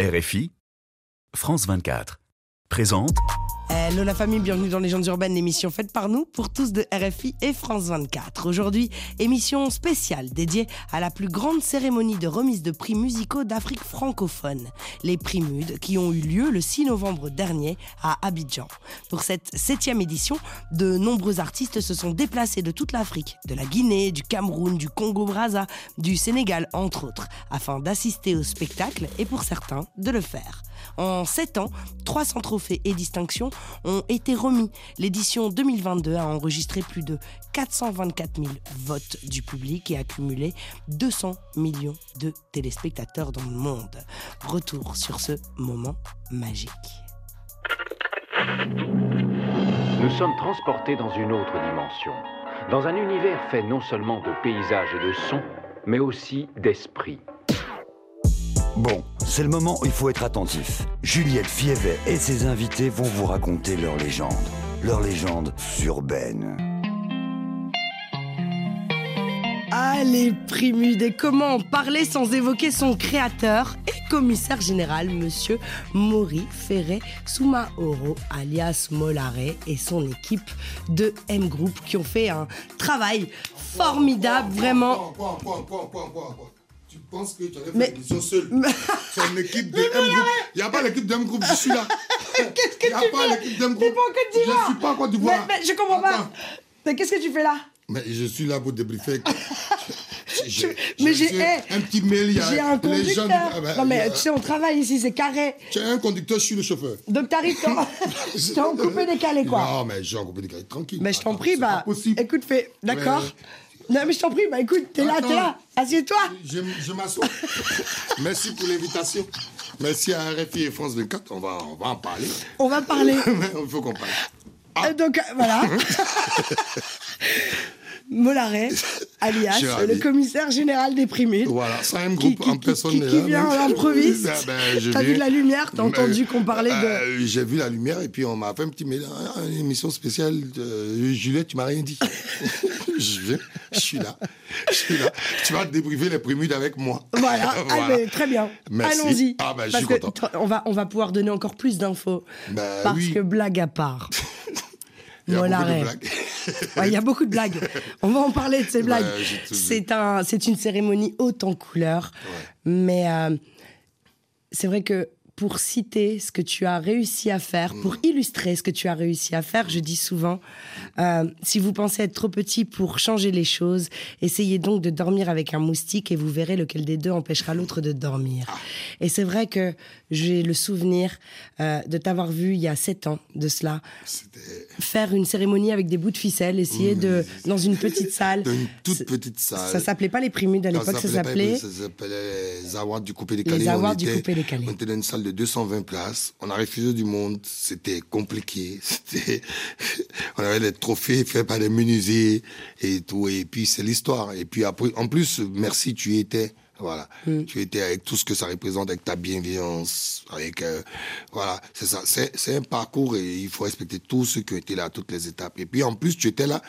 RFI, France 24, présente Hello la famille, bienvenue dans Légendes urbaines, l'émission faite par nous pour tous de RFI et France 24. Aujourd'hui, émission spéciale dédiée à la plus grande cérémonie de remise de prix musicaux d'Afrique francophone, les prix MUD, qui ont eu lieu le 6 novembre dernier à Abidjan. Pour cette septième édition, de nombreux artistes se sont déplacés de toute l'Afrique, de la Guinée, du Cameroun, du Congo-Brazza, du Sénégal, entre autres, afin d'assister au spectacle et pour certains de le faire. En 7 ans, 300 trophées et distinctions ont été remis. L'édition 2022 a enregistré plus de 424 000 votes du public et accumulé 200 millions de téléspectateurs dans le monde. Retour sur ce moment magique. Nous sommes transportés dans une autre dimension, dans un univers fait non seulement de paysages et de sons, mais aussi d'esprit. Bon, c'est le moment où il faut être attentif. Juliette Fievet et ses invités vont vous raconter leur légende. Leur légende urbaine. Allez, Primude, et comment en parler sans évoquer son créateur et commissaire général, monsieur Maury Ferré Soumaoro, alias Molaré, et son équipe de M Group qui ont fait un travail formidable, vraiment. Penses que tu allais Mais- faire l'émission seul C'est une équipe de M Group. Il n'y a pas l'équipe de M Group, je suis là. Qu'est-ce que Il n'y a tu pas fais? l'équipe d'M T'es Group. pas en Côte Je d'Ivoire suis pas en Côte mais, d'Ivoire. mais je comprends pas. Attends. Mais qu'est-ce que tu fais là? Mais je suis là pour débriefer. J'ai- Mais j'ai un petit mail. il y a J'ai un les gens- conducteur. Ah ben, non mais a- tu sais, on travaille ici, c'est carré. Tu as un conducteur, je suis le chauffeur. Donc t'arrives quand? T'es en coupé décalé quoi. Non, mais j'ai en coupé décalé, tranquille. Mais je t'en prie, bah, pas écoute, fais, d'accord? Non, mais je t'en prie, bah écoute, t'es là, t'es là, assieds-toi. Je, je m'assois. Merci pour l'invitation. Merci à RFI et France 24. On va, on va en parler. On va parler. Il faut qu'on parle. Euh, Donc, euh, voilà. Molaré, alias le commissaire général des Primudes. Voilà, ça un groupe qui- en qui- personne qui- qui vient donc- à l'improviste. Ah, ben, T'as vu de la lumière, t'as Euh, entendu qu'on parlait de. euh, J'ai vu la lumière et puis on m'a fait un petit hein, une émission spéciale. De... Juliette, tu m'as rien dit. je viens, je suis là, je suis là. Tu vas débriefer les prémudes avec moi. Voilà, Ah, mais très bien. Allons-y. Ah, ben, je suis content. on va, on va pouvoir donner encore plus d'infos. Ben, parce oui. que blague à part. Il y a beaucoup de blagues. Ouais, Il y a beaucoup de blagues. On va en parler de ces blagues. tout vu. c'est un, c'est une cérémonie haute en couleurs, mais euh, c'est vrai que pour citer ce que tu as réussi à faire, pour Mm. illustrer ce que tu as réussi à faire, je dis souvent, euh, si vous pensez être trop petit pour changer les choses, essayez donc de dormir avec un moustique et vous verrez lequel des deux empêchera l'autre de dormir. Ah. Et c'est vrai que j'ai le souvenir euh, de t'avoir vu il y a sept ans de cela faire une cérémonie avec des bouts de ficelle, essayer de dans une petite salle. dans une toute petite salle. Ça s'appelait pas les primudes à l'époque, ça s'appelait. les- Ça s'appelait les awards du coupé décalé. Les awards du coupé-décalé. On était dans une salle de 220 places. On a refusé du monde. C'était compliqué. C'était, on avait des trophées faits par des menuisiers et tout. Et puis, c'est l'histoire. Et puis après, en plus, merci, tu étais. Voilà. Mm. Tu étais avec tout ce que ça représente, avec ta bienveillance, avec, euh, voilà. C'est ça. C'est, c'est un parcours et il faut respecter tous ceux qui ont été là toutes les étapes. Et puis, en plus, tu étais là.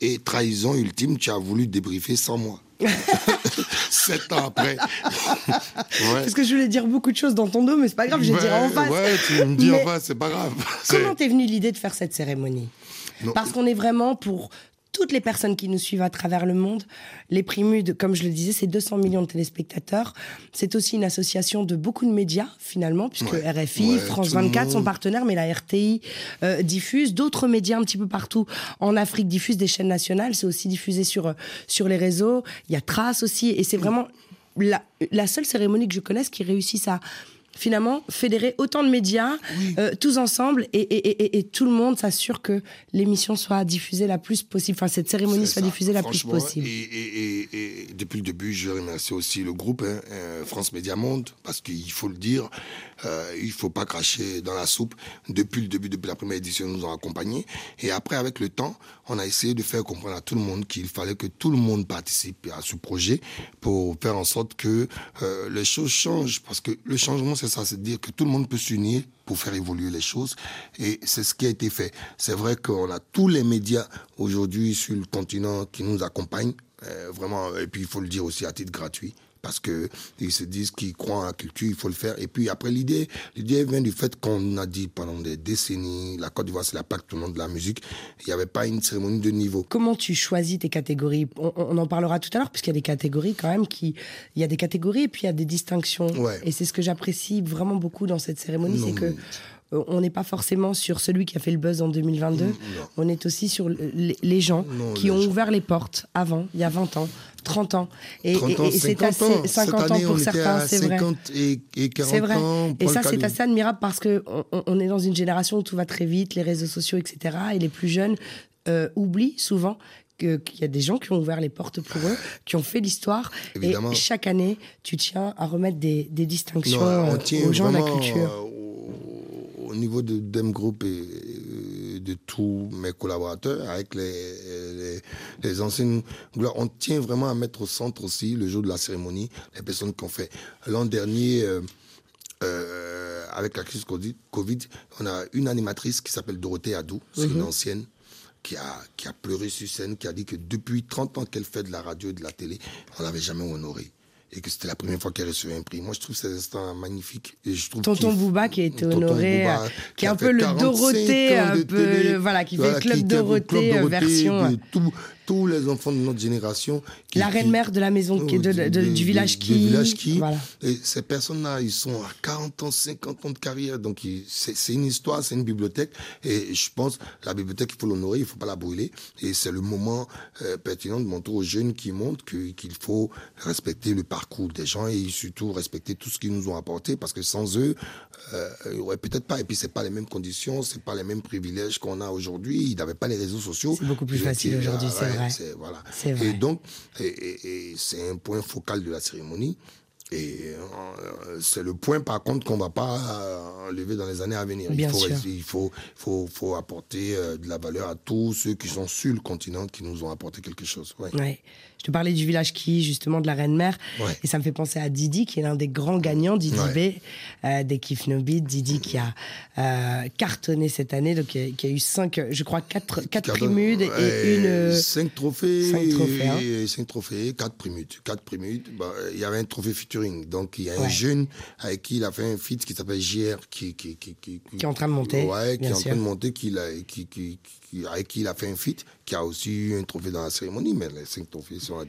Et trahison ultime, tu as voulu débriefer sans moi. Sept ans après. ouais. Parce que je voulais dire beaucoup de choses dans ton dos, mais c'est pas grave, je vais dire en face. Ouais, tu me dis Mais en face, c'est pas grave. Comment t'es venue l'idée de faire cette cérémonie? Non. Parce qu'on est vraiment pour toutes les personnes qui nous suivent à travers le monde. Les Primudes, comme je le disais, c'est 200 millions de téléspectateurs. C'est aussi une association de beaucoup de médias, finalement, puisque Ouais. RFI, Ouais, France tout le 24 sont partenaires, mais la RTI euh, diffuse. D'autres médias un petit peu partout en Afrique diffusent des chaînes nationales. C'est aussi diffusé sur, euh, sur les réseaux. Il y a Trace aussi. Et c'est vraiment la, la seule cérémonie que je connaisse qui réussisse à finalement fédérer autant de médias euh, tous ensemble et, et- et- et- et tout le monde s'assure que l'émission soit diffusée la plus possible, enfin cette cérémonie soit ça, diffusée la plus possible. Et, depuis le début, je remercie aussi le groupe hein, euh, France Média Monde, parce qu'il faut le dire, euh, il faut pas cracher dans la soupe. Depuis le début, depuis la première édition, ils nous ont accompagnés. Et après, avec le temps, on a essayé de faire comprendre à tout le monde qu'il fallait que tout le monde participe à ce projet pour faire en sorte que euh, les choses changent. Parce que le changement, c'est ça, c'est dire que tout le monde peut s'unir pour faire évoluer les choses. Et c'est ce qui a été fait. C'est vrai qu'on a tous les médias aujourd'hui sur le continent qui nous accompagnent. euh, vraiment, et puis il faut le dire aussi à titre gratuit. Parce que ils se disent qu'ils croient en la culture, il faut le faire. Et puis après, l'idée, l'idée vient du fait qu'on a dit pendant des décennies, la Côte d'Ivoire, c'est la plaque tournante de la musique. Il n'y avait pas une cérémonie de niveau. Comment tu choisis tes catégories? On, on en parlera tout à l'heure, puisqu'il y a des catégories quand même qui. Il y a des catégories et puis il y a des distinctions. Ouais. Et c'est ce que j'apprécie vraiment beaucoup dans cette cérémonie, c'est que. Euh, On n'est pas forcément sur celui qui a fait le buzz en 2022. non. On est aussi sur le- les, gens Non, qui les ont gens. ouvert les portes avant, il y a 20 ans, 30 ans. Et, 30 ans, et- et c'est 50 assez. ans. 50 Cette ans année, pour on certains, c'est vrai. 50 et, et 40 C'est vrai. ans. Et ça, c'est assez admirable parce que on, est dans une génération où tout va très vite, les réseaux sociaux, etc. Et les plus jeunes euh, oublient souvent qu'il y a des gens qui ont ouvert les portes pour eux, qui ont fait l'histoire. Et chaque année, tu tiens à remettre des, des distinctions Non, on tient aux gens de la culture. Au, au niveau de Dem Group et de tous mes collaborateurs, avec les, les, les anciennes gloires, on tient vraiment à mettre au centre aussi, le jour de la cérémonie, les personnes qui ont fait. L'an dernier, euh, euh, avec la crise Covid, on a une animatrice qui s'appelle Dorothée Adou, c'est une ancienne, qui a, qui a pleuré sur scène, qui a dit que depuis 30 ans qu'elle fait de la radio et de la télé, on l'avait jamais honorée. Et que c'était la première fois qu'elle recevait un prix. Moi, je trouve ces instants magnifiques. Et je trouve Tonton Bouba qui a été honoré, Bouba, euh, qui est a un peu le 45 Dorothée, un peu, télé. voilà, qui fait Voilà, Club qui était au Dorothée, euh, version, euh, tous- les enfants de notre génération. qui- La reine-mère de la maison, qui est de- de- du village qui- village qui. voilà. Et ces personnes-là, ils sont à 40 ans, 50 ans de carrière. Donc, c'est c'est une histoire, c'est une bibliothèque. Et je pense, la bibliothèque, il faut l'honorer, il faut pas la brûler. Et c'est le moment euh, pertinent de montrer aux jeunes qui montent qu'il faut respecter le parcours des gens et surtout respecter tout ce qu'ils nous ont apporté. Parce que sans eux, euh, il y aurait peut-être pas. Et puis, c'est pas les mêmes conditions, c'est pas les mêmes privilèges qu'on a aujourd'hui. Ils n'avaient pas les réseaux sociaux. C'est beaucoup plus facile aujourd'hui, c'est vrai. C'est- Voilà. Vrai. Et donc, et, et- et c'est un point focal de la cérémonie. Et euh, c'est le point, par contre, qu'on va pas euh, lever dans les années à venir. Bien il faut, sûr. il faut, faut, faut apporter euh, de la valeur à tous ceux qui sont sur le continent, qui nous ont apporté quelque chose. Ouais. Ouais. Je te parlais du village qui, justement, de la Reine-Mère. Ouais. Et ça me fait penser à Didi, qui est l'un des grands gagnants, Didi Ouais. B, euh, des Kif No Beat. Didi qui a euh, cartonné cette année, donc qui a, qui a eu cinq, je crois, quatre, quatre primudes et une. euh, Cinq trophées. cinq trophées, hein. et Cinq trophées, quatre primudes. Quatre primudes. Bah, Il y avait un trophée featuring. Donc, il y a un jeune avec qui il a fait un feat qui s'appelle JR, qui, qui, qui, qui, Qui est en train de monter, Ouais, qui est en train de monter, qui, qui- avec qui il a fait un feat, qui a aussi eu un trophée dans la cérémonie. Mais les cinq trophées sont à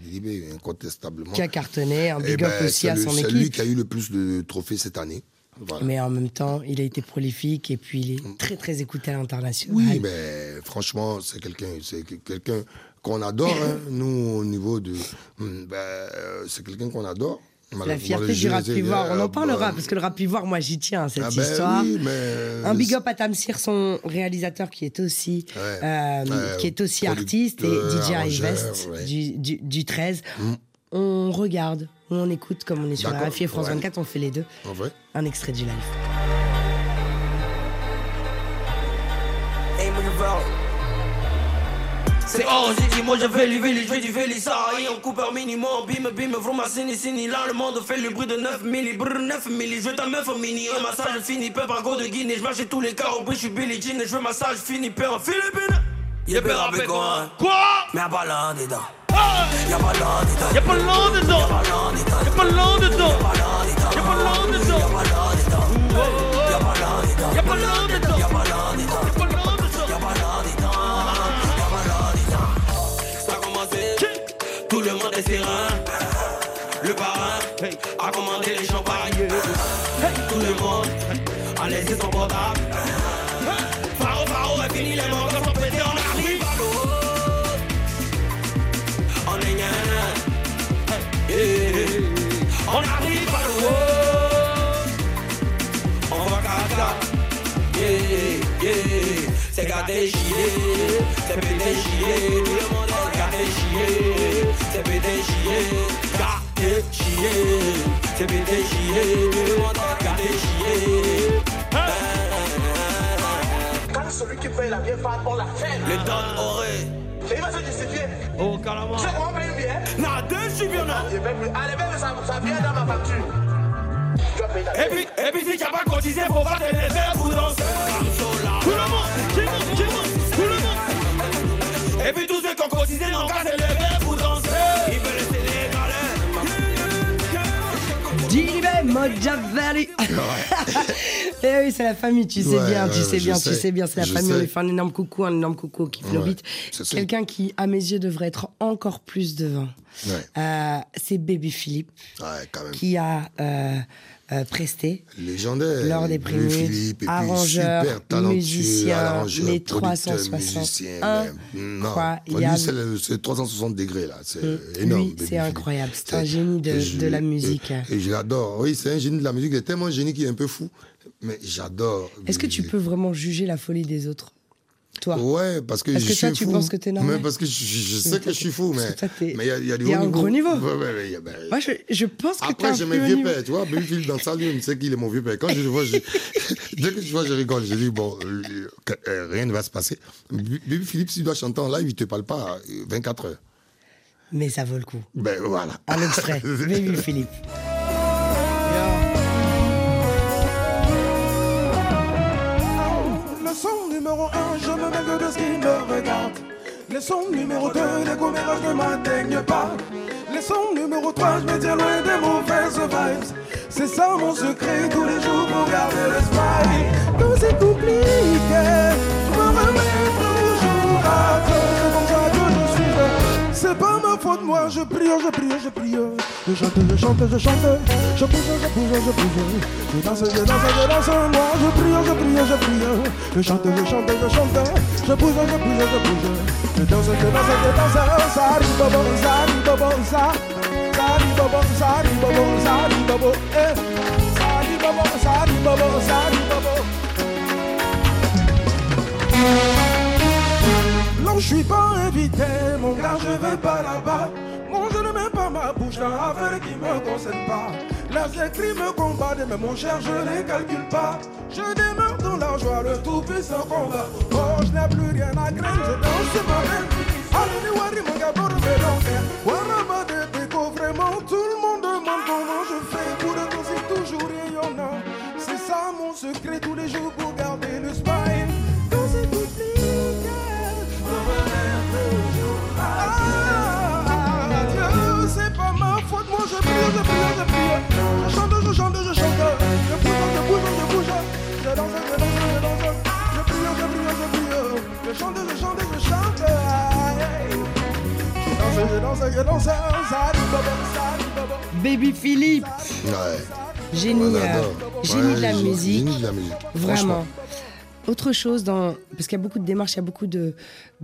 incontestablement. qui a cartonné, un Eh big up ben, aussi c'est à son C'est équipe. lui qui a eu le plus de trophées cette année. Voilà. Mais en même temps, il a été prolifique et puis il est très très écouté à l'international. Oui, mais franchement, c'est quelqu'un, c'est quelqu'un qu'on adore. hein. Nous, au niveau de, hum, ben, euh, c'est quelqu'un qu'on adore. La fierté du rap ivoire, on en parlera parce que le rap ivoire, moi j'y tiens à cette Ah ben histoire. oui, mais- Un big up à Tamsir, son réalisateur qui est aussi, Ouais. euh, Ouais, qui est aussi artiste et DJ ouais. du, du, du 13. On regarde, on écoute comme on est sur la RFI et France ouais. 24, on fait les deux. En vrai. Un extrait du live. C'est hors, j'ai dit, moi je vais vélis, je vais du Vélissard Et en coupeur minimum, bim bim, vraiment sini sini Là le monde fait le bruit de 9 milli, brr 9 milli Je veux ta meuf au mini, un massage fini, peu par go de Guinée Je marche tous les cas, au bruit, je suis Billy Jean je veux massage fini, peu en Philippines Y'a pas rappé quoi Quoi Mais y'a pas l'un dedans Y'a pas l'un dedans Y'a pas l'un dedans Y'a pas l'un dedans Y'a pas l'un dedans Y'a pas l'un dedans Y'a pas l'un dedans parrain a commandé les champagnes Tout le monde a laissé son portable. Faro, Faro a fini les mangas sont pétés On arrive à l'eau. On est gna On arrive à l'eau. On va caca Yeah, yeah C'est gâté chier C'est pété chier Tout le monde est gâté chier C'est pété chier Gâté chier C'est pété chier Tout le monde est gâté chier Quand celui qui paye la vieille femme, on la fait. Le don aurait Et il va se justifier. Oh carrément sais comment on paye une bière Non, deux je suis bien allez, même ça, ça vient dans ma facture. Payer ta Et puis, et puis si tu n'as pas cotisé, faut pas te lever pour danser Tout le monde, monte, qui monte, tout le monde Et puis tous ceux qui ont cotisé n'ont qu'à se lever pour Machiavelli. Eh oui, c'est la famille, tu sais Ouais, bien, ouais, tu sais bien, tu sais. sais bien, c'est la Je famille. On sais. lui fait un énorme coucou, un énorme coucou qui ça. Quelqu'un qui, à mes yeux, devrait être encore plus devant. Euh, c'est Baby Philippe Ouais, quand même. qui a euh, euh, presté Légendaire. lors des musiciens, arrangeur, les 360. musicien, Incroyable. lui, c'est le- c'est 360 degrés là, c'est Mm. énorme. C'est incroyable. C'est un génie de- et je- de la musique. Et, et je l'adore. Oui, c'est un génie de la musique. Il est tellement un génie qu'il est un peu fou, mais j'adore. Est-ce que tu peux vraiment juger la folie des autres? Toi Ouais, parce que Parce je que suis toi, tu fou. penses que t'es normal Mais parce que je, sais que je suis fou, mais mais il y a, il y a du il y a haut un gros niveau. Ouais, ouais, ouais, ben, Moi, je, je pense que Après, j'ai mes vieux niveau. pères, tu vois. Phil dans sa il sait qu'il est mon vieux père. Quand je le vois, je... dès que je vois, je rigole. Je dis, bon, euh, euh, rien ne va se passer. Baby Philippe, s'il doit chanter en live, il te parle pas euh, 24 heures. Mais ça vaut le coup. Ben voilà. Un extrait. Baby Philippe. Leçon numéro 1, je me mêle de ce qui me regarde. Leçon numéro 2, les commérages ne m'atteignent pas. Leçon numéro 3, je me tiens loin des mauvaises vibes. C'est ça mon secret tous les jours pour garder le smile. Quand c'est compliqué, je me remets toujours à que je suis. C'est pas ma faute, moi je prie, je prie, je prie. Je chante, je chante, je chante. Je bouge, je bouge, je bouge. Je danse, je danse, je danse. Moi je prie, je prie, je prie. Je chante, je chante, je chante. Je bouge, je bouge, je bouge. Je danse, je danse, je danse. Ça arrive, ça arrive, ça. Ça arrive, bobo, ça arrive, ça arrive, bobo. Je suis pas invité, mon gars, je vais pas là-bas. Moi, je ne mets pas ma bouche dans l'affaire qui me concerne pas. Les écrits me combattent, mais mon cher, je les calcule pas. Je demeure dans la joie, le tout-puissant combat. Oh, je n'ai plus rien à craindre, je danse ma reine. Allez, Wari, mon gars, pour Baby Philippe, Ouais. génie, On euh, adore. génie Ouais, de la génie- musique. Génie de la musique. Vraiment. Autre chose, dans... parce qu'il y a beaucoup de démarches, il y a beaucoup de.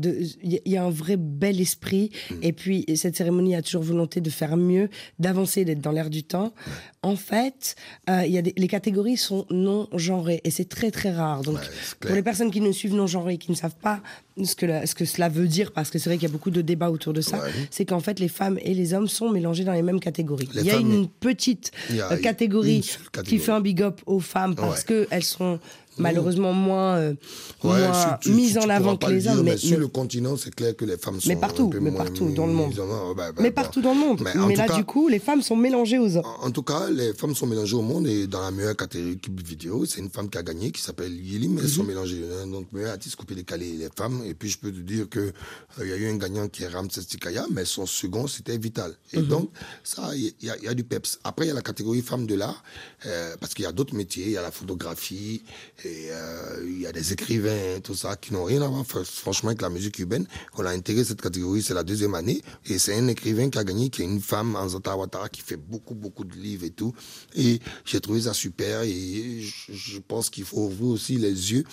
Il y a- un vrai bel esprit. Mm. Et puis, cette cérémonie a toujours volonté de faire mieux, d'avancer, d'être dans l'air du temps. En fait, euh, il y a des... les catégories sont non genrées. Et c'est très, très rare. Donc, Ouais, pour les personnes qui nous suivent non genrées qui ne savent pas ce que, la- ce que cela veut dire, parce que c'est vrai qu'il y a beaucoup de débats autour de ça, Ouais. c'est qu'en fait, les femmes et les hommes sont mélangés dans les mêmes catégories. Les il y a une petite Il y a catégorie une seule catégorie. qui fait un big up aux femmes parce Ouais. qu'elles sont malheureusement moins, euh, Ouais, moins sur- tu- mises tu- en avant que les dire, hommes. Mais, Mais, sur le continent, c'est clair que les femmes sont Mais partout, mais partout dans le monde. Bah, mais partout dans le monde. Mais là, cas- du coup, les femmes sont mélangées aux hommes. En, en tout cas, les femmes sont mélangées au monde et dans la meilleure catégorie vidéo, c'est une femme qui a gagné qui s'appelle Yeli, mais elles sont mélangées. Donc, meilleur artiste coupé décalé, les femmes. Et puis, je peux te dire que euh, il y a eu un gagnant qui est Ramses Tikaya, mais son second, c'était Vital. Et donc, ça, il y, a- il y a du peps. Après, il y a la catégorie femmes de l'art, euh, parce qu'il y a d'autres métiers. Il y a la photographie, et euh, il y a des écrivains, tout ça, qui n'ont rien à voir, franchement, avec la musique cubaine. On a intégré cette catégorie, c'est la deuxième année. Et c'est un écrivain qui a gagné, qui est une femme, Anzata Ouattara, qui fait beaucoup, beaucoup de livres et tout. Et j'ai trouvé ça super. Et je, pense qu'il faut ouvrir aussi les yeux.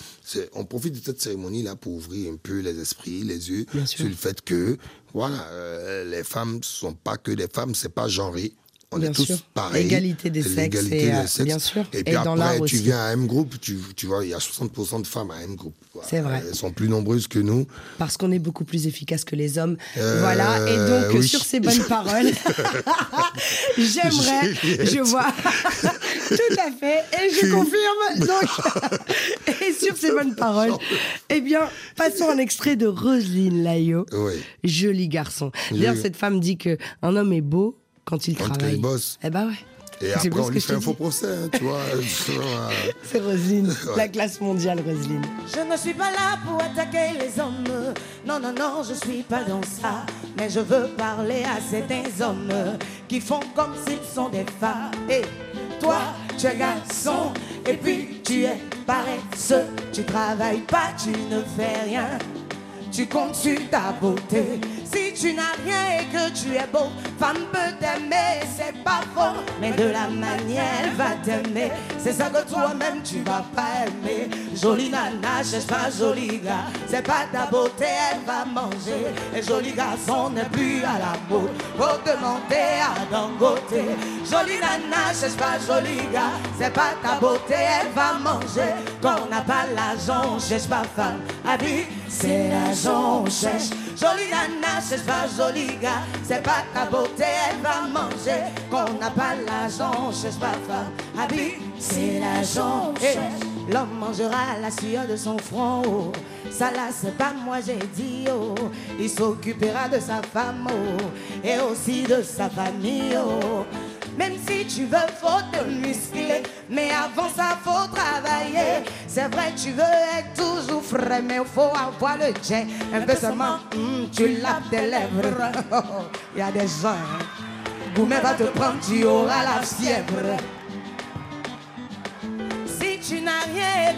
On profite de cette cérémonie-là pour ouvrir un peu les esprits, les yeux, sur le fait que, voilà, euh, les femmes sont pas que des femmes, c'est pas genré. On Bien est tous sûr. pareils. L'égalité des sexes L'égalité et, des euh, sexes. bien sûr. Et puis Et dans après, tu aussi. viens à M Group, tu, tu vois, il y a 60% de femmes à M Group. C'est vrai. Elles sont plus nombreuses que nous. Parce qu'on est beaucoup plus efficace que les hommes. Euh, voilà. Et donc, oui. sur ces bonnes paroles, j'aimerais, je vois, tout à fait, et je confirme. Donc, et sur ces bonnes paroles, eh bien, passons un extrait de Roselyne Layo. Oui. Joli garçon. D'ailleurs, cette femme dit que un homme est beau quand il Quand travaille. il bosse. Eh ben ouais. Et C'est après, on lui fait un faux procès, hein, tu vois. C'est Roselyne, la classe mondiale Roselyne. Je ne suis pas là pour attaquer les hommes. Non, non, non, je suis pas dans ça. Mais je veux parler à certains hommes qui font comme s'ils sont des femmes. Et toi, tu es garçon, et puis tu es paresseux. Tu travailles pas, tu ne fais rien. Tu comptes sur ta beauté. Si tu n'as rien et que tu es beau, femme peut t'aimer, c'est pas faux. Mais de la manière, elle va t'aimer. C'est ça que toi-même tu vas pas aimer. Jolie nana, cherche pas joli gars. C'est pas ta beauté, elle va manger. Et joli garçon n'est plus à la mode. Faut demander à Dangote. Jolie nana, cherche pas joli gars. C'est pas ta beauté, elle va manger. Quand on n'a pas l'argent, on cherche pas femme. Habit, c'est l'argent, cherche. Jolie nana, cherche pas joli gars. C'est pas ta beauté, elle va manger. Quand on n'a pas l'argent, on cherche pas femme. Habit, c'est l'argent, on cherche. L'homme mangera la sueur de son front. Oh. Ça là, c'est pas moi, j'ai dit. Oh. Il s'occupera de sa femme oh. et aussi de sa famille. Oh. Même si tu veux, faut te muscler. Mais avant ça, faut travailler. C'est vrai, tu veux être toujours frais, mais faut avoir le jet. Un peu seulement, hum, tu laves tes lèvres. Il y a des gens, hein. Gourmet va te prendre, tu auras la fièvre.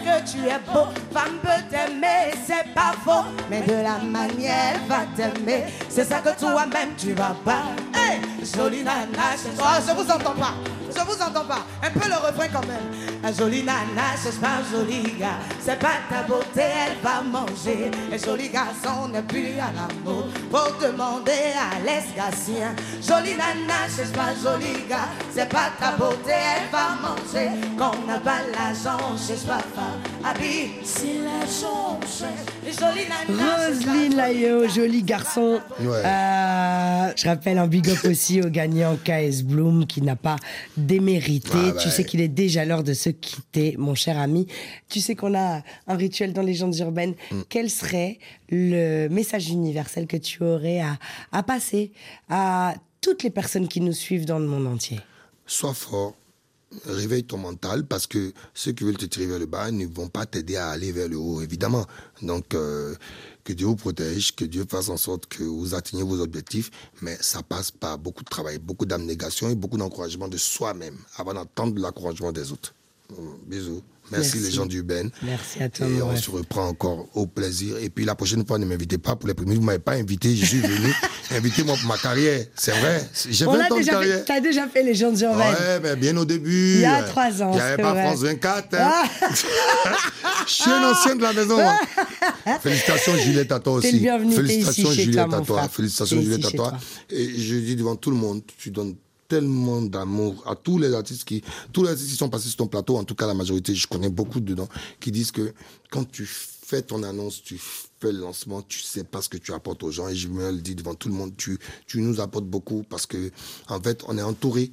Que tu es beau, femme peut t'aimer, c'est pas faux. Mais de la manière, elle va t'aimer. C'est ça que toi-même tu vas pas. Hey, jolie nana, oh, je vous entends pas. Je vous entends pas. Un peu le refrain quand même. Un joli nana, c'est pas un joli gars. C'est pas ta beauté, elle va manger. Un joli garçon n'est plus à la mode. Faut demander à l'escasien. Joli nana, c'est pas un joli gars. C'est pas ta beauté, elle va manger. Quand on n'a pas l'argent, on cherche pas femme. Habille, c'est l'argent, on cherche. Les Roselyne Layo, joli garçon. Ouais. Euh, je rappelle un big up aussi au gagnant KS Bloom qui n'a pas démérité. Ah bah tu sais ouais. qu'il est déjà l'heure de se quitter, mon cher ami. Tu sais qu'on a un rituel dans Légendes urbaines. Mm. Quel serait le message universel que tu aurais à, à passer à toutes les personnes qui nous suivent dans le monde entier? Sois fort, réveille ton mental parce que ceux qui veulent te tirer vers le bas ne vont pas t'aider à aller vers le haut, évidemment. Donc, euh, que Dieu vous protège, que Dieu fasse en sorte que vous atteigniez vos objectifs, mais ça passe par beaucoup de travail, beaucoup d'abnégation et beaucoup d'encouragement de soi-même avant d'entendre l'encouragement des autres. Bisous. Merci, Merci. les gens du Ben. Merci à toi, Et on se reprend encore au plaisir. Et puis la prochaine fois, ne m'invitez pas pour les premiers. Vous ne m'avez pas invité, je suis venu. Invitez-moi pour ma carrière. C'est vrai. J'ai On 20 l'a ans de déjà carrière. fait, déjà fait Légendes urbaines. Ouais, mais bien au début. Il y a trois ans, Il n'y avait pas vrai. France 24. hein. Ah. Je suis un ancien de la maison. hein. Félicitations, Juliette, à toi aussi. Félicitations, ici Juliette, à toi. Félicitations, Juliette, à toi. Et je dis devant tout le monde, tu donnes tellement d'amour à tous les artistes qui, tous les artistes qui sont passés sur ton plateau, en tout cas la majorité, je connais beaucoup dedans, qui disent que quand tu fais ton annonce, tu fais le lancement, tu sais pas ce que tu apportes aux gens. Et je me le dis devant tout le monde, tu, tu nous apportes beaucoup parce que, en fait, on est entouré,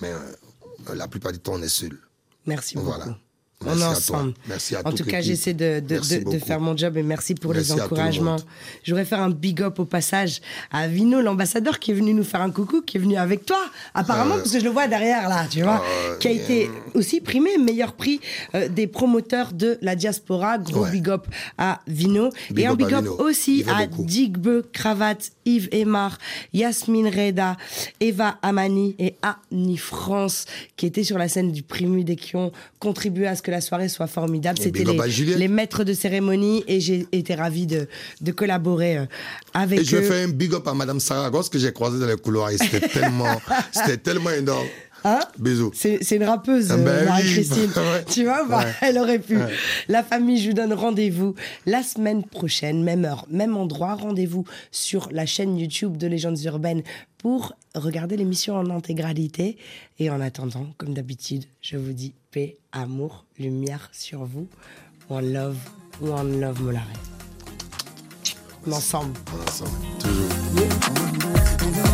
mais euh, la plupart du temps, on est seul. Merci beaucoup. Voilà. On est ensemble. Merci à en tout cas, j'essaie de, de, Merci de- de beaucoup. faire mon job et merci pour Merci les le encouragements. monde. Je voudrais faire un big up au passage à Vino, l'ambassadeur, qui est venu nous faire un coucou, qui est venu avec toi, apparemment, Euh. parce que je le vois derrière là, tu vois, Euh, qui a été aussi primé meilleur prix euh, des promoteurs de la diaspora. Gros Ouais. big up à Vino. Big et un big up Vino. aussi à. Digbe, Cravate, Yves Emar, Yasmine Reda, Eva Amani et Annie France, qui étaient sur la scène du Primude et qui ont contribué à ce que la soirée soit formidable. Et C'était big up à les, maîtres de cérémonie et j'ai été ravie de, de collaborer euh, avec Et je eux. vais faire un big up à Madame Saragosse que j'ai croisée dans les couloirs et c'était tellement, c'était tellement énorme. Hein Bisous. C'est une rappeuse, Ah euh, ben oui. Marie-Christine. Ouais. Tu vois, bah, Ouais. elle aurait pu. Ouais. La famille, je vous donne rendez-vous la semaine prochaine, même heure, même endroit. Rendez-vous sur la chaîne YouTube de Légendes Urbaines pour regarder l'émission en intégralité. Et en attendant, comme d'habitude, je vous dis paix, amour, lumière sur vous. One love, one love Molaré. Ensemble. Ensemble, toujours.